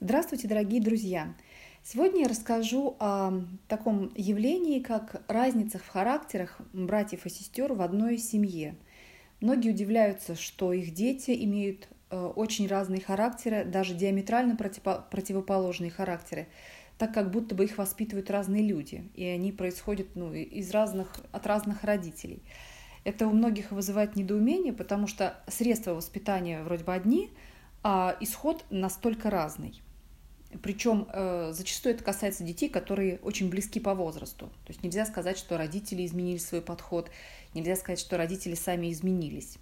Здравствуйте, дорогие друзья! Сегодня я расскажу о таком явлении, как разницах в характерах братьев и сестер в одной семье. Многие удивляются, что их дети имеют э, очень разные характеры, даже диаметрально противоположные характеры, так как будто бы их воспитывают разные люди, и они происходят ну, из разных, от разных родителей. Это у многих вызывает недоумение, потому что средства воспитания вроде бы одни, а исход настолько разный. Причем э, зачастую это касается детей, которые очень близки по возрасту. То есть нельзя сказать, что родители изменили свой подход, нельзя сказать, что родители сами изменились.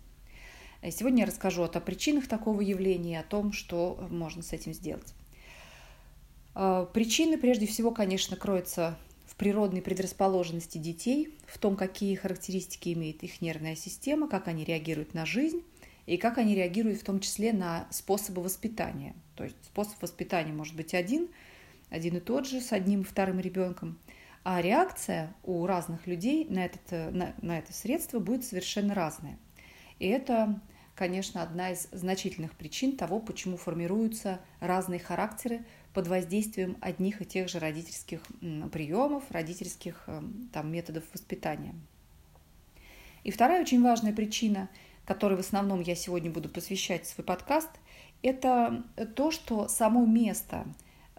Э, сегодня я расскажу о причинах такого явления и о том, что можно с этим сделать. Э, причины, прежде всего, конечно, кроются в природной предрасположенности детей, в том, какие характеристики имеет их нервная система, как они реагируют на жизнь и как они реагируют в том числе на способы воспитания. То есть способ воспитания может быть один, один и тот же с одним и вторым ребенком, а реакция у разных людей на, этот, э, на, на это средство будет совершенно разная. И это, конечно, одна из значительных причин того, почему формируются разные характеры под воздействием одних и тех же родительских приемов, родительских э, там, методов воспитания. И вторая очень важная причина – которой в основном я сегодня буду посвящать свой подкаст, это то, что само место,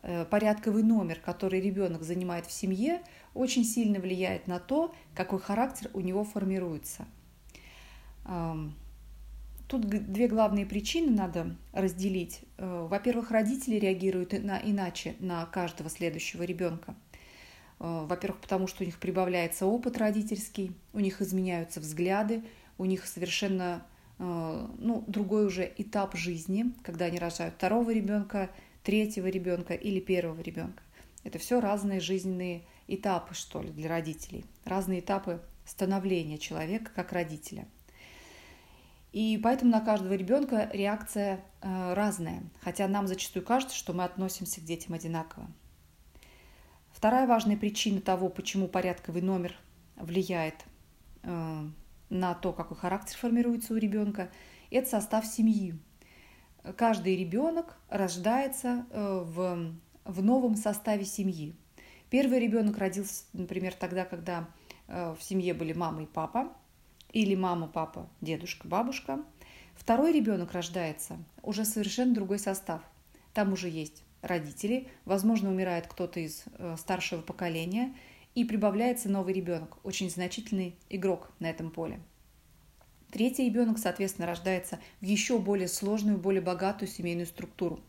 э, порядковый номер, который ребенок занимает в семье, очень сильно влияет на то, какой характер у него формируется. Тут две главные причины надо разделить. Э, во-первых, родители реагируют на, иначе на каждого следующего ребенка. Э, во-первых, потому что у них прибавляется опыт родительский, у них изменяются взгляды, у них совершенно э, ну, другой уже этап жизни, когда они рожают второго ребенка, третьего ребенка или первого ребенка. Это все разные жизненные этапы, что ли, для родителей, разные этапы становления человека как родителя. И поэтому на каждого ребенка реакция э, разная, хотя нам зачастую кажется, что мы относимся к детям одинаково. Вторая важная причина того, почему порядковый номер влияет э, на то, какой характер формируется у ребенка, это состав семьи. Каждый ребенок рождается э, в, в новом составе семьи. Первый ребенок родился, например, тогда, когда э, в семье были мама и папа, или мама, папа, дедушка, бабушка. Второй ребенок рождается уже совершенно другой состав. Там уже есть родители, возможно, умирает кто-то из э, старшего поколения, и прибавляется новый ребенок, очень значительный игрок на этом поле. Третий ребенок, соответственно, рождается в еще более сложную, более богатую семейную структуру.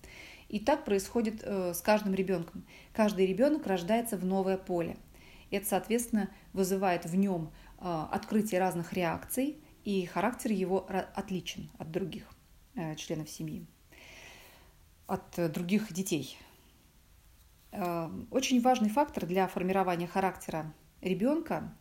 И так происходит э, с каждым ребенком. Каждый ребенок рождается в новое поле. Это, соответственно, вызывает в нем э, открытие разных реакций, и характер его отличен от других э, членов семьи, от других детей. Очень важный фактор для формирования характера ребенка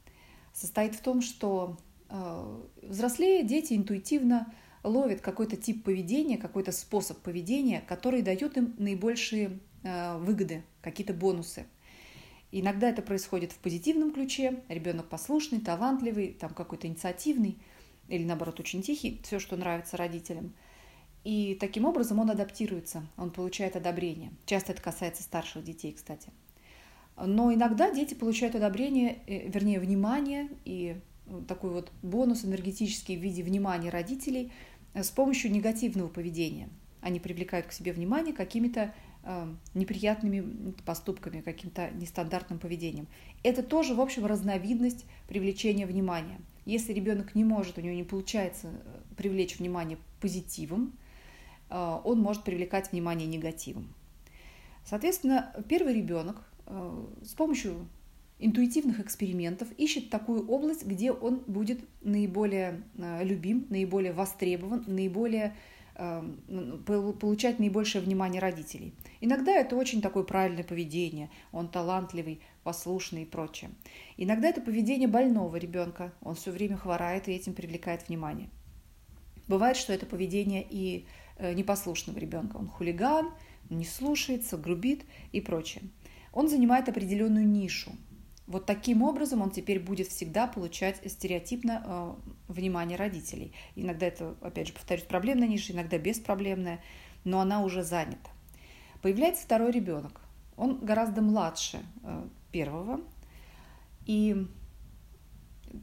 состоит в том, что э, взрослее дети интуитивно ловят какой-то тип поведения, какой-то способ поведения, который дает им наибольшие э, выгоды, какие-то бонусы. Иногда это происходит в позитивном ключе, ребенок послушный, талантливый, там какой-то инициативный или наоборот очень тихий, все, что нравится родителям – и таким образом он адаптируется, он получает одобрение. Часто это касается старших детей, кстати. Но иногда дети получают одобрение, э, вернее, внимание и э, такой вот бонус энергетический в виде внимания родителей э, с помощью негативного поведения. Они привлекают к себе внимание какими-то неприятными поступками, каким-то нестандартным поведением. Это тоже, в общем, разновидность привлечения внимания. Если ребенок не может, у него не получается привлечь внимание позитивом, он может привлекать внимание негативом. Соответственно, первый ребенок э, с помощью интуитивных экспериментов ищет такую область, где он будет наиболее э, любим, наиболее востребован, наиболее получать наибольшее внимание родителей. Иногда это очень такое правильное поведение, он талантливый, послушный и прочее. Иногда это поведение больного ребенка, он все время хворает и этим привлекает внимание. Бывает, что это поведение и Э, непослушного ребенка. Он хулиган, не слушается, грубит и прочее. Он занимает определенную нишу. Вот таким образом он теперь будет всегда получать стереотипно э, внимание родителей. Иногда это, опять же, повторюсь, проблемная ниша, иногда беспроблемная, но она уже занята. Появляется второй ребенок. Он гораздо младше э, первого. И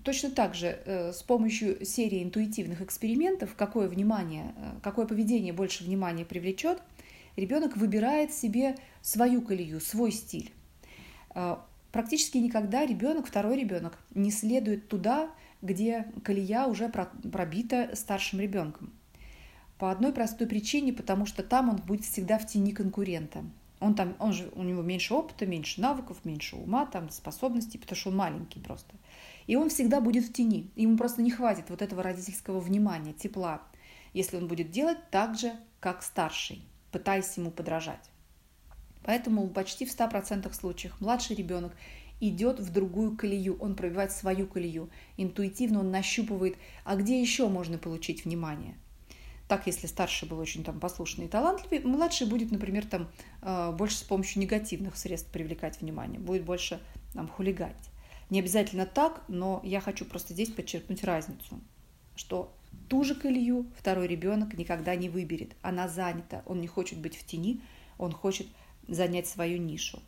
точно так же э, с помощью серии интуитивных экспериментов, какое внимание, э, какое поведение больше внимания привлечет, ребенок выбирает себе свою колею, свой стиль. Практически никогда ребенок, второй ребенок, не следует туда, где колея уже пробита старшим ребенком. По одной простой причине, потому что там он будет всегда в тени конкурента. Он там, он же, у него меньше опыта, меньше навыков, меньше ума, там, способностей, потому что он маленький просто. И он всегда будет в тени. Ему просто не хватит вот этого родительского внимания, тепла, если он будет делать так же, как старший, пытаясь ему подражать. Поэтому почти в 100% случаях младший ребенок идет в другую колею, он пробивает свою колею. Интуитивно он нащупывает, а где еще можно получить внимание – так, если старший был очень там послушный и талантливый, младший будет, например, там э, больше с помощью негативных средств привлекать внимание, будет больше там хулиганить. Не обязательно так, но я хочу просто здесь подчеркнуть разницу, что ту же колею второй ребенок никогда не выберет. Она занята, он не хочет быть в тени, он хочет занять свою нишу.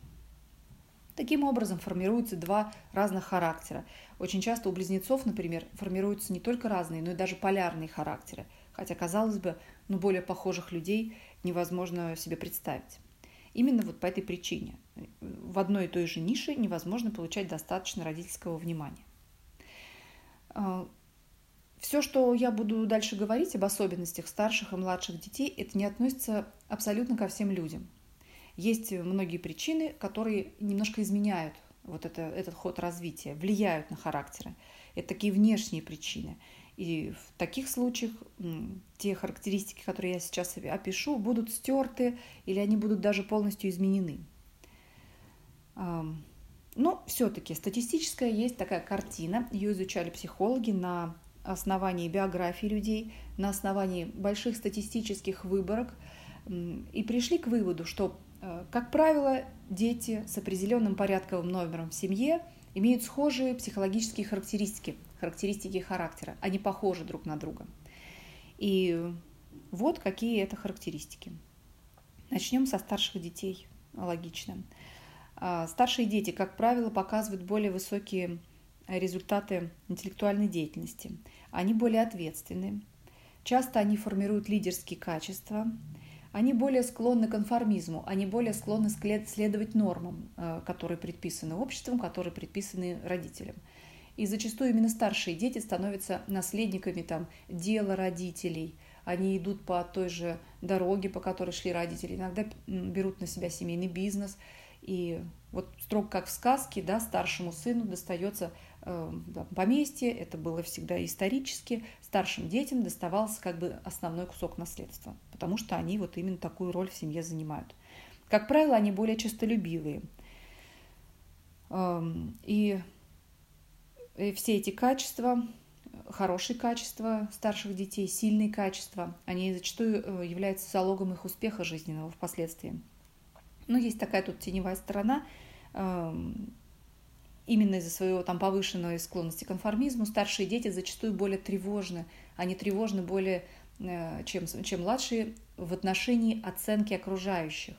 Таким образом формируются два разных характера. Очень часто у близнецов, например, формируются не только разные, но и даже полярные характеры – хотя, казалось бы, ну, более похожих людей невозможно себе представить. Именно вот по этой причине в одной и той же нише невозможно получать достаточно родительского внимания. А, Все, что я буду дальше говорить об особенностях старших и младших детей, это не относится абсолютно ко всем людям. Есть многие причины, которые немножко изменяют вот это, этот ход развития, влияют на характеры. Это такие внешние причины. И в таких случаях те характеристики, которые я сейчас опишу, будут стерты или они будут даже полностью изменены. Но все-таки статистическая есть такая картина, ее изучали психологи на основании биографии людей, на основании больших статистических выборок и пришли к выводу, что, э, как правило, дети с определенным порядковым номером в семье имеют схожие психологические характеристики, характеристики характера. Они похожи друг на друга. И вот какие это характеристики. Начнем со старших детей. Логично. А, старшие дети, как правило, показывают более высокие результаты интеллектуальной деятельности. Они более ответственны. Часто они формируют лидерские качества. Они более склонны к конформизму, они более склонны следовать нормам, э, которые предписаны обществом, которые предписаны родителям. И зачастую именно старшие дети становятся наследниками там, дела родителей. Они идут по той же дороге, по которой шли родители. Иногда берут на себя семейный бизнес. И вот строго как в сказке, да, старшему сыну достается э, поместье, это было всегда исторически, старшим детям доставался как бы основной кусок наследства, потому что они вот именно такую роль в семье занимают. Как правило, они более честолюбивые. Эм, и и все эти качества, хорошие качества старших детей, сильные качества, они зачастую э, являются залогом их успеха жизненного впоследствии. Но есть такая тут теневая сторона. Эм, именно из-за своего там повышенной склонности к конформизму старшие дети зачастую более тревожны. Они тревожны более, э, чем, чем младшие в отношении оценки окружающих.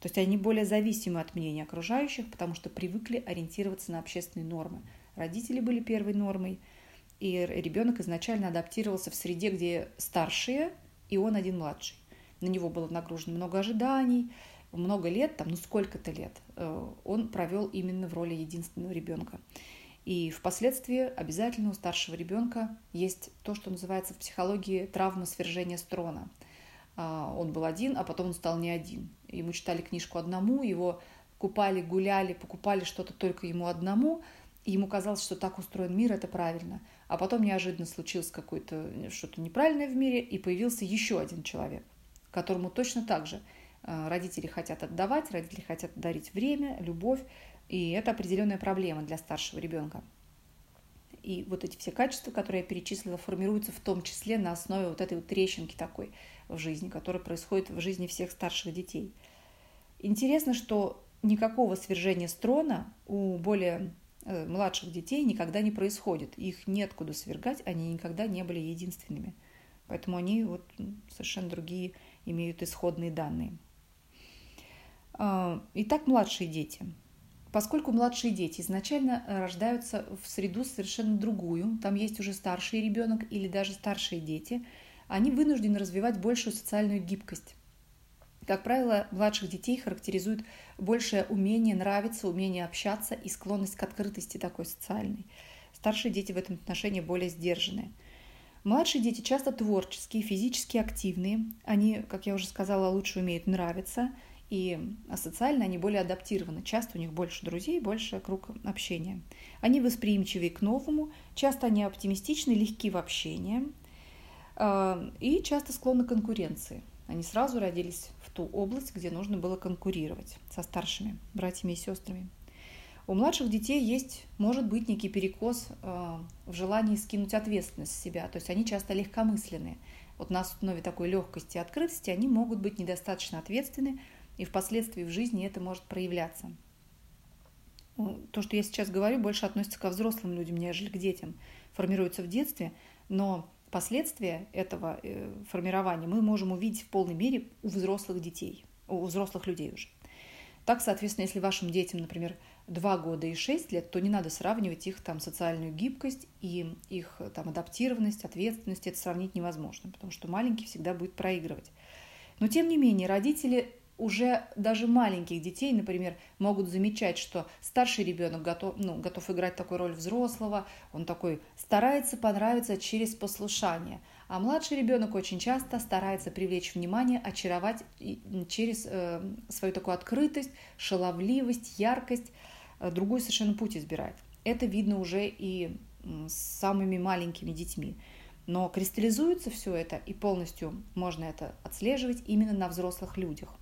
То есть они более зависимы от мнения окружающих, потому что привыкли ориентироваться на общественные нормы – Родители были первой нормой, и ребенок изначально адаптировался в среде, где старшие, и он один младший. На него было нагружено много ожиданий, много лет, там, ну сколько-то лет, э, он провел именно в роли единственного ребенка. И впоследствии обязательно у старшего ребенка есть то, что называется в психологии травма свержения строна. А, он был один, а потом он стал не один. Ему читали книжку одному, его купали, гуляли, покупали что-то только ему одному – ему казалось, что так устроен мир, это правильно. А потом неожиданно случилось какое-то что-то неправильное в мире, и появился еще один человек, которому точно так же э, родители хотят отдавать, родители хотят дарить время, любовь, и это определенная проблема для старшего ребенка. И вот эти все качества, которые я перечислила, формируются в том числе на основе вот этой вот трещинки такой в жизни, которая происходит в жизни всех старших детей. Интересно, что никакого свержения строна у более Э, младших детей никогда не происходит. Их нет куда свергать, они никогда не были единственными. Поэтому они вот совершенно другие имеют исходные данные. А, итак, младшие дети. Поскольку младшие дети изначально рождаются в среду совершенно другую, там есть уже старший ребенок или даже старшие дети, они вынуждены развивать большую социальную гибкость. Как правило, младших детей характеризует большее умение нравиться, умение общаться и склонность к открытости такой социальной. Старшие дети в этом отношении более сдержанные. Младшие дети часто творческие, физически активные. Они, как я уже сказала, лучше умеют нравиться – и социально они более адаптированы. Часто у них больше друзей, больше круг общения. Они восприимчивы к новому, часто они оптимистичны, легки в общении а, и часто склонны к конкуренции. Они сразу родились в ту область, где нужно было конкурировать со старшими братьями и сестрами. У младших детей есть, может быть, некий перекос а, в желании скинуть ответственность с себя. То есть они часто легкомысленные. Вот на основе такой легкости и открытости они могут быть недостаточно ответственны, и впоследствии в жизни это может проявляться. То, что я сейчас говорю, больше относится ко взрослым людям, нежели к детям. Формируется в детстве, но последствия этого э, формирования мы можем увидеть в полной мере у взрослых детей, у взрослых людей уже. Так, соответственно, если вашим детям, например, 2 года и 6 лет, то не надо сравнивать их там социальную гибкость и их там адаптированность, ответственность. Это сравнить невозможно, потому что маленький всегда будет проигрывать. Но тем не менее, родители уже даже маленьких детей, например, могут замечать, что старший ребенок готов, ну, готов играть такую роль взрослого, он такой старается понравиться через послушание, а младший ребенок очень часто старается привлечь внимание, очаровать через э, свою такую открытость, шаловливость, яркость, э, другой совершенно путь избирает. Это видно уже и с самыми маленькими детьми. Но кристаллизуется все это, и полностью можно это отслеживать именно на взрослых людях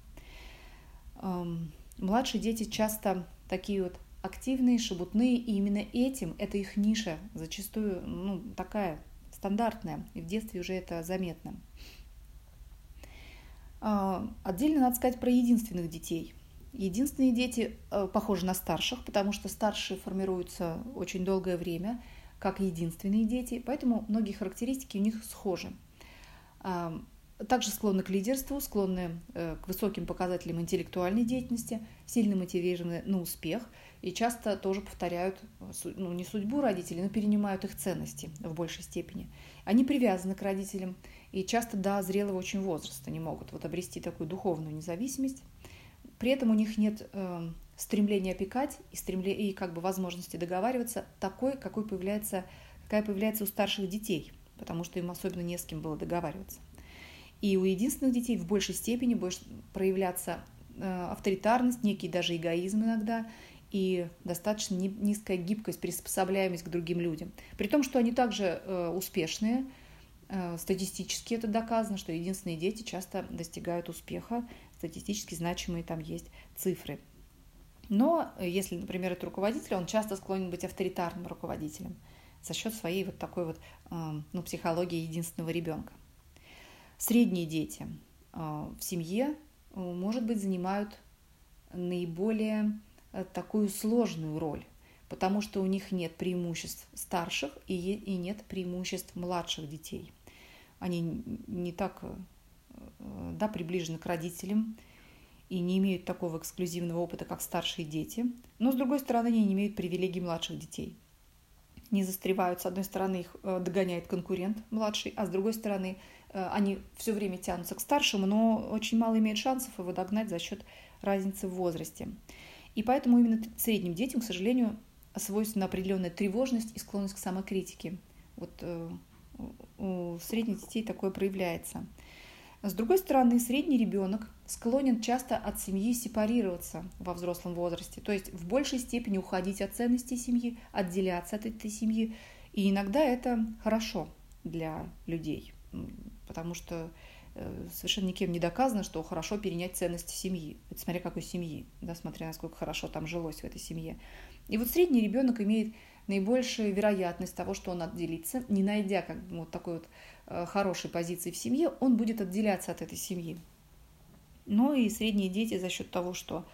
младшие дети часто такие вот активные, шебутные, и именно этим, это их ниша, зачастую ну, такая стандартная, и в детстве уже это заметно. А, отдельно надо сказать про единственных детей. Единственные дети э, похожи на старших, потому что старшие формируются очень долгое время, как единственные дети, поэтому многие характеристики у них схожи также склонны к лидерству, склонны э, к высоким показателям интеллектуальной деятельности, сильно мотивированы на успех и часто тоже повторяют, ну, не судьбу родителей, но перенимают их ценности в большей степени. Они привязаны к родителям и часто до зрелого очень возраста не могут вот обрести такую духовную независимость. При этом у них нет э, стремления опекать и, стремле... и как бы возможности договариваться такой, какой появляется, какая появляется у старших детей, потому что им особенно не с кем было договариваться. И у единственных детей в большей степени будет проявляться э, авторитарность, некий даже эгоизм иногда и достаточно низкая гибкость, приспособляемость к другим людям. При том, что они также э, успешные, э, статистически это доказано, что единственные дети часто достигают успеха, статистически значимые там есть цифры. Но если, например, это руководитель, он часто склонен быть авторитарным руководителем за счет своей вот такой вот ну, психологии единственного ребенка. Средние дети а, в семье, а, может быть, занимают наиболее э, такую сложную роль, потому что у них нет преимуществ старших и, нет преимуществ младших детей. Они не так э, да, приближены к родителям и не имеют такого эксклюзивного опыта, как старшие дети, но, с другой стороны, они не имеют привилегий младших детей. Не застревают, с одной стороны, их э, догоняет конкурент младший, а с другой стороны, Э, они все время тянутся к старшему, но очень мало имеют шансов его догнать за счет разницы в возрасте. И поэтому именно средним детям, к сожалению, свойственна определенная тревожность и склонность к самокритике. Вот э, у средних детей такое проявляется. С другой стороны, средний ребенок склонен часто от семьи сепарироваться во взрослом возрасте, то есть в большей степени уходить от ценностей семьи, отделяться от этой семьи. И иногда это хорошо для людей потому что э, совершенно никем не доказано, что хорошо перенять ценности семьи. Это смотря какой семьи, да, смотря насколько хорошо там жилось в этой семье. И вот средний ребенок имеет наибольшую вероятность того, что он отделится, не найдя как бы, вот такой вот э, хорошей позиции в семье, он будет отделяться от этой семьи. Но и средние дети за счет того, что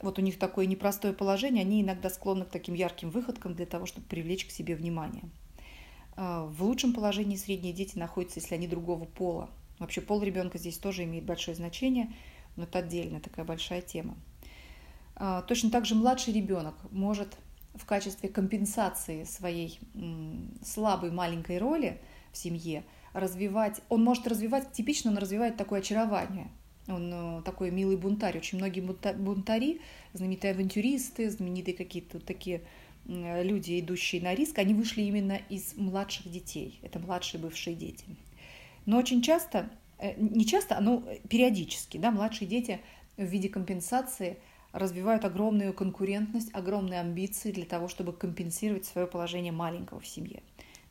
вот у них такое непростое положение, они иногда склонны к таким ярким выходкам для того, чтобы привлечь к себе внимание. А, в лучшем положении средние дети находятся, если они другого пола. Вообще пол ребенка здесь тоже имеет большое значение. но это отдельная такая большая тема. А, точно так же младший ребенок может в качестве компенсации своей слабой маленькой роли в семье развивать, он может развивать, типично он развивает такое очарование, он э, такой милый бунтарь. Очень многие бунтари, знаменитые авантюристы, знаменитые какие-то такие люди, идущие на риск, они вышли именно из младших детей. Это младшие бывшие дети. Но очень часто, э, не часто, но периодически, да, младшие дети в виде компенсации развивают огромную конкурентность, огромные амбиции для того, чтобы компенсировать свое положение маленького в семье.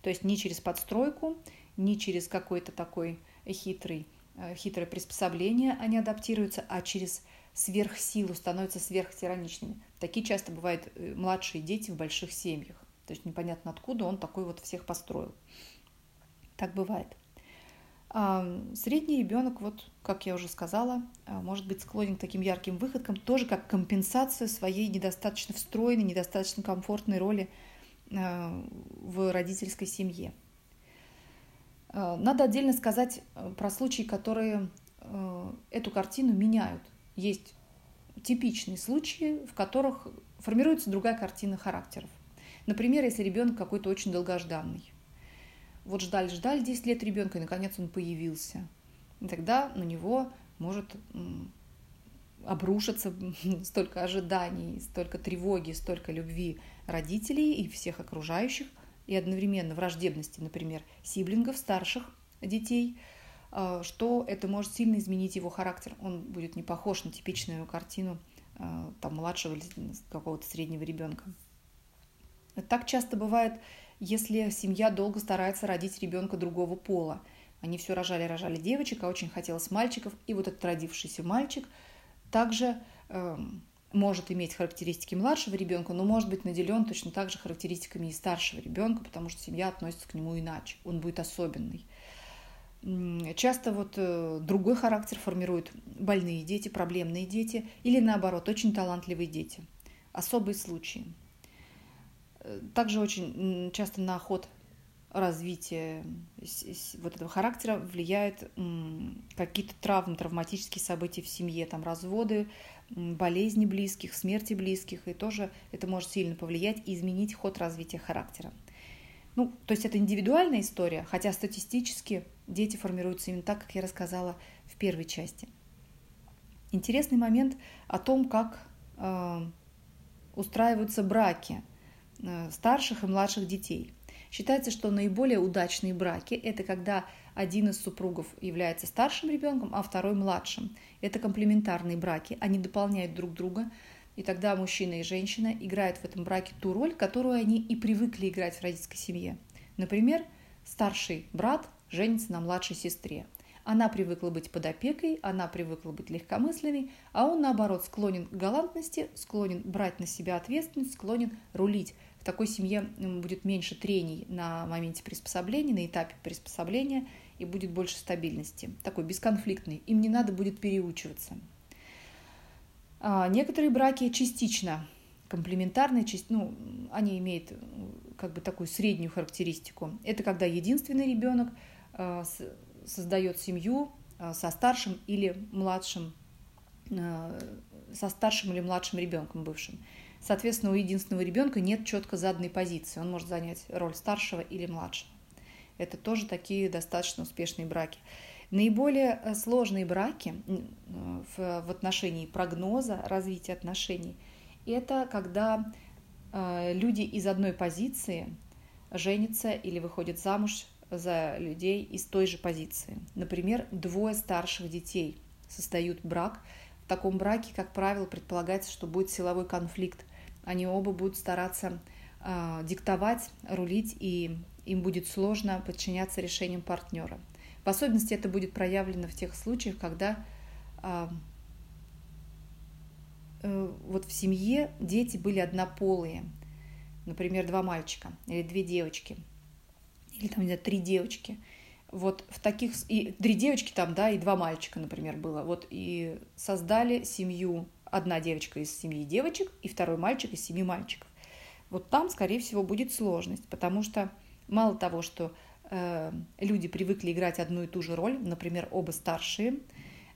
То есть не через подстройку, не через какой-то такой хитрый, э, хитрое приспособление они адаптируются, а через сверхсилу, становятся сверхтираничными. Такие часто бывают э, младшие дети в больших семьях. То есть непонятно откуда он такой вот всех построил. Так бывает. А средний ребенок, вот, как я уже сказала, а, может быть склонен к таким ярким выходкам, тоже как компенсацию своей недостаточно встроенной, недостаточно комфортной роли в родительской семье. А, надо отдельно сказать э, про случаи, которые э, эту картину меняют. Есть типичные случаи, в которых формируется другая картина характеров. Например, если ребенок какой-то очень долгожданный. Вот ждали-ждали 10 лет ребенка, и наконец он появился. И тогда на него может обрушиться столько ожиданий, столько тревоги, столько любви родителей и всех окружающих, и одновременно враждебности, например, сиблингов, старших детей, а, что это может сильно изменить его характер. Он будет не похож на типичную картину а, там, младшего или какого-то среднего ребенка. Так часто бывает если семья долго старается родить ребенка другого пола. Они все рожали, рожали девочек, а очень хотелось мальчиков. И вот этот родившийся мальчик также э, может иметь характеристики младшего ребенка, но может быть наделен точно так же характеристиками и старшего ребенка, потому что семья относится к нему иначе. Он будет особенный. Часто вот э, другой характер формируют больные дети, проблемные дети или наоборот, очень талантливые дети. Особые случаи. Также очень часто на ход развития вот этого характера влияют какие-то травмы, травматические события в семье, там разводы, болезни близких, смерти близких, и тоже это может сильно повлиять и изменить ход развития характера. Ну, то есть это индивидуальная история, хотя статистически дети формируются именно так, как я рассказала в первой части. Интересный момент о том, как э, устраиваются браки – Э, старших и младших детей. Считается, что наиболее удачные браки – это когда один из супругов является старшим ребенком, а второй младшим. Это комплементарные браки, они дополняют друг друга, и тогда мужчина и женщина играют в этом браке ту роль, которую они и привыкли играть в родительской семье. Например, старший брат женится на младшей сестре. Она привыкла быть под опекой, она привыкла быть легкомысленной, а он, наоборот, склонен к галантности, склонен брать на себя ответственность, склонен рулить, в такой семье будет меньше трений на моменте приспособления, на этапе приспособления, и будет больше стабильности. Такой бесконфликтный. Им не надо будет переучиваться. А некоторые браки частично комплементарные, ну, они имеют как бы такую среднюю характеристику. Это когда единственный ребенок а, создает семью а, со старшим или младшим, со старшим или младшим ребенком бывшим. Соответственно, у единственного ребенка нет четко заданной позиции. Он может занять роль старшего или младшего. Это тоже такие достаточно успешные браки. Наиболее э, сложные браки в, отношении прогноза развития отношений – это когда э, люди из одной позиции женятся или выходят замуж за людей из той же позиции. Например, двое старших детей создают брак. В таком браке, как правило, предполагается, что будет силовой конфликт они оба будут стараться э, диктовать, рулить, и им будет сложно подчиняться решениям партнера. В особенности это будет проявлено в тех случаях, когда э, э, вот в семье дети были однополые, например, два мальчика или две девочки, или там, не знаю, три девочки. Вот в таких... И три девочки там, да, и два мальчика, например, было. Вот и создали семью одна девочка из семьи девочек и второй мальчик из семи мальчиков. Вот там, скорее всего, будет сложность, потому что мало того, что э, люди привыкли играть одну и ту же роль, например, оба старшие,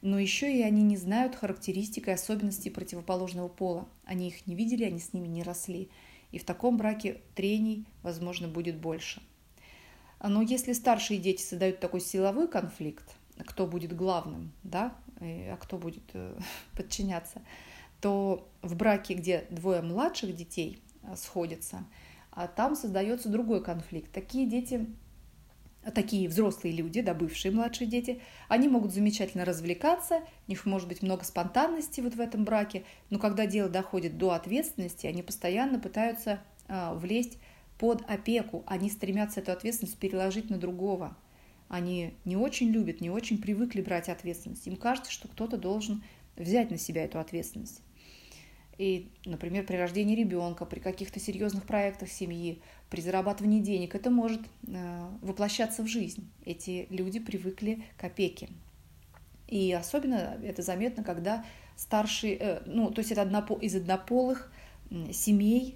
но еще и они не знают характеристик и особенностей противоположного пола. Они их не видели, они с ними не росли. И в таком браке трений, возможно, будет больше. Но если старшие дети создают такой силовой конфликт, кто будет главным, да, а кто будет э, подчиняться, то в браке, где двое младших детей э, сходятся, а там создается другой конфликт. Такие дети такие взрослые люди, да, бывшие младшие дети, они могут замечательно развлекаться, у них может быть много спонтанности вот в этом браке, но когда дело доходит до ответственности, они постоянно пытаются э, влезть под опеку, они стремятся эту ответственность переложить на другого. Они не очень любят, не очень привыкли брать ответственность. Им кажется, что кто-то должен взять на себя эту ответственность. И, например, при рождении ребенка, при каких-то серьезных проектах семьи, при зарабатывании денег, это может э, воплощаться в жизнь. Эти люди привыкли к опеке. И особенно это заметно, когда старшие, э, ну, то есть это однопо, из однополых семей,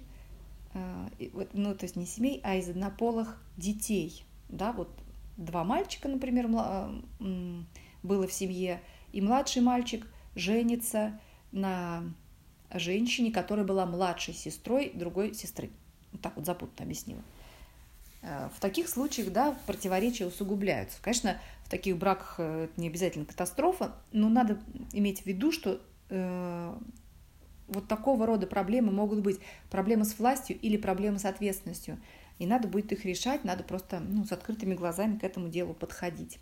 э, ну, то есть не семей, а из однополых детей, да, вот два мальчика, например, было в семье, и младший мальчик женится на женщине, которая была младшей сестрой другой сестры. Вот так вот запутанно объяснила. Э, в таких случаях, да, противоречия усугубляются. Конечно, в таких браках э, это не обязательно катастрофа, но надо иметь в виду, что э, вот такого рода проблемы могут быть проблемы с властью или проблемы с ответственностью. И надо будет их решать, надо просто ну, с открытыми глазами к этому делу подходить.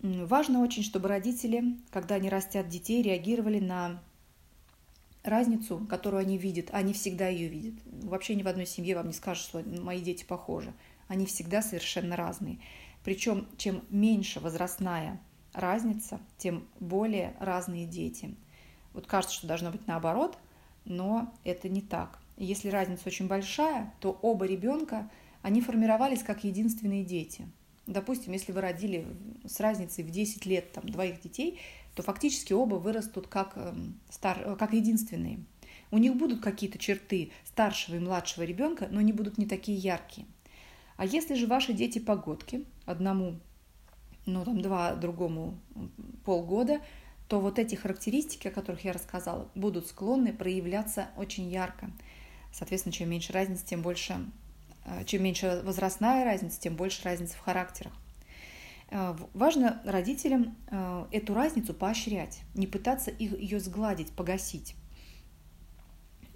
Важно очень, чтобы родители, когда они растят детей, реагировали на разницу, которую они видят, они всегда ее видят. Вообще ни в одной семье вам не скажут, что мои дети похожи. Они всегда совершенно разные. Причем чем меньше возрастная разница, тем более разные дети. Вот кажется, что должно быть наоборот, но это не так. Если разница очень большая, то оба ребенка, они формировались как единственные дети. Допустим, если вы родили с разницей в 10 лет там, двоих детей, то фактически оба вырастут как, эм, стар, э, как единственные. У них будут какие-то черты старшего и младшего ребенка, но они будут не такие яркие. А если же ваши дети погодки, одному, ну там два, другому полгода, то вот эти характеристики, о которых я рассказала, будут склонны проявляться очень ярко. Соответственно, чем меньше разницы, тем больше, чем меньше возрастная разница, тем больше разница в характерах. Э, важно родителям э, эту разницу поощрять, не пытаться ее сгладить, погасить.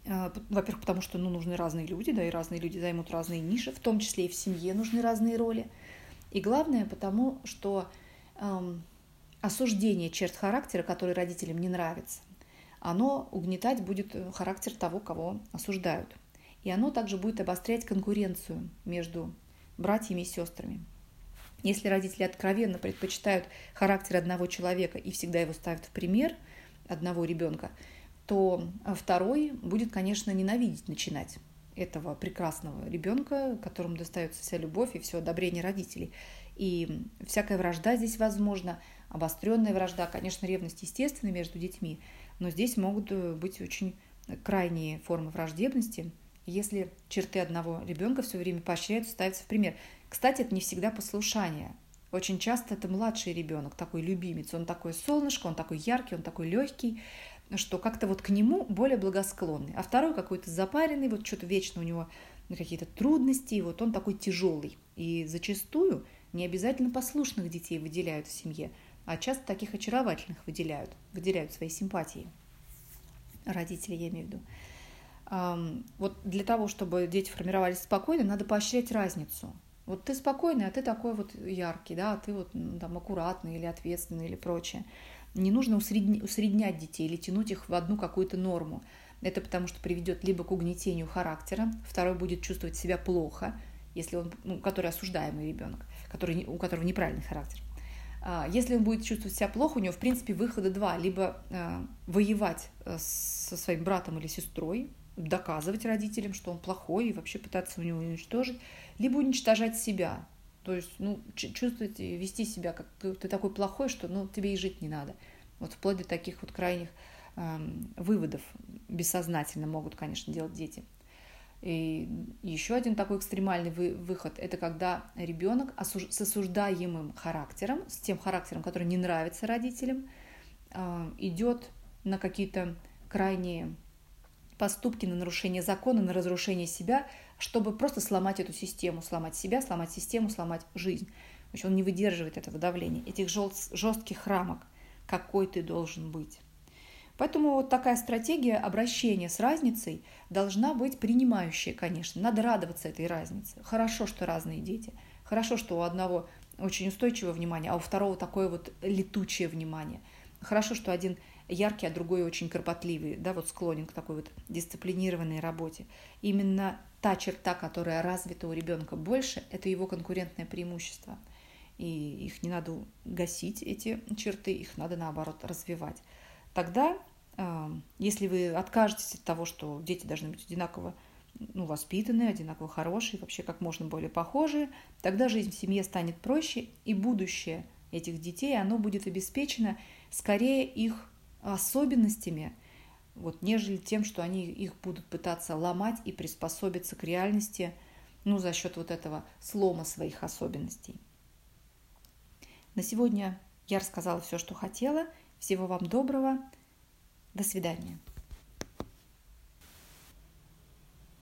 Э, во-первых, потому что ну, нужны разные люди, да, и разные люди займут разные ниши, в том числе и в семье нужны разные роли. И главное, потому что эм, осуждение черт характера, которые родителям не нравятся, оно угнетать будет характер того, кого осуждают. И оно также будет обострять конкуренцию между братьями и сестрами. Если родители откровенно предпочитают характер одного человека и всегда его ставят в пример одного ребенка, то второй будет, конечно, ненавидеть начинать этого прекрасного ребенка, которому достается вся любовь и все одобрение родителей. И всякая вражда здесь возможна, обостренная вражда, конечно, ревность естественна между детьми, но здесь могут быть очень крайние формы враждебности, если черты одного ребенка все время поощряются, ставятся в пример. Кстати, это не всегда послушание. Очень часто это младший ребенок, такой любимец. Он такой солнышко, он такой яркий, он такой легкий, что как-то вот к нему более благосклонный. А второй какой-то запаренный, вот что-то вечно у него какие-то трудности, и вот он такой тяжелый. И зачастую не обязательно послушных детей выделяют в семье, а часто таких очаровательных выделяют, выделяют свои симпатии. Родители, я имею в виду. Вот для того, чтобы дети формировались спокойно, надо поощрять разницу. Вот ты спокойный, а ты такой вот яркий, да, а ты вот там аккуратный или ответственный или прочее. Не нужно усреднять, усреднять детей или тянуть их в одну какую-то норму. Это потому что приведет либо к угнетению характера, второй будет чувствовать себя плохо, если он, ну, который осуждаемый ребенок, который, у которого неправильный характер. А, если он будет чувствовать себя плохо, у него, в принципе, выхода два. Либо э, воевать со своим братом или сестрой, доказывать родителям, что он плохой, и вообще пытаться у него уничтожить, либо уничтожать себя. То есть, ну, чувствовать, вести себя, как ты, ты такой плохой, что ну, тебе и жить не надо. Вот вплоть до таких вот крайних эм, выводов бессознательно могут, конечно, делать дети. И еще один такой экстремальный выход – это когда ребенок с осуждаемым характером, с тем характером, который не нравится родителям, а, идет на какие-то крайние поступки, на нарушение закона, на разрушение себя, чтобы просто сломать эту систему, сломать себя, сломать систему, сломать жизнь. В общем, он не выдерживает этого давления, этих жестких рамок, какой ты должен быть. Поэтому вот такая стратегия обращения с разницей должна быть принимающая, конечно. Надо радоваться этой разнице. Хорошо, что разные дети. Хорошо, что у одного очень устойчивое внимание, а у второго такое вот летучее внимание. Хорошо, что один яркий, а другой очень кропотливый, да, вот склонен к такой вот дисциплинированной работе. Именно та черта, которая развита у ребенка больше, это его конкурентное преимущество. И их не надо гасить, эти черты, их надо, наоборот, развивать. Тогда если вы откажетесь от того, что дети должны быть одинаково ну, воспитанные, одинаково хорошие, вообще как можно более похожие, тогда жизнь в семье станет проще, и будущее этих детей, оно будет обеспечено скорее их особенностями, вот, нежели тем, что они их будут пытаться ломать и приспособиться к реальности, ну, за счет вот этого слома своих особенностей. На сегодня я рассказала все, что хотела. Всего вам доброго. До свидания.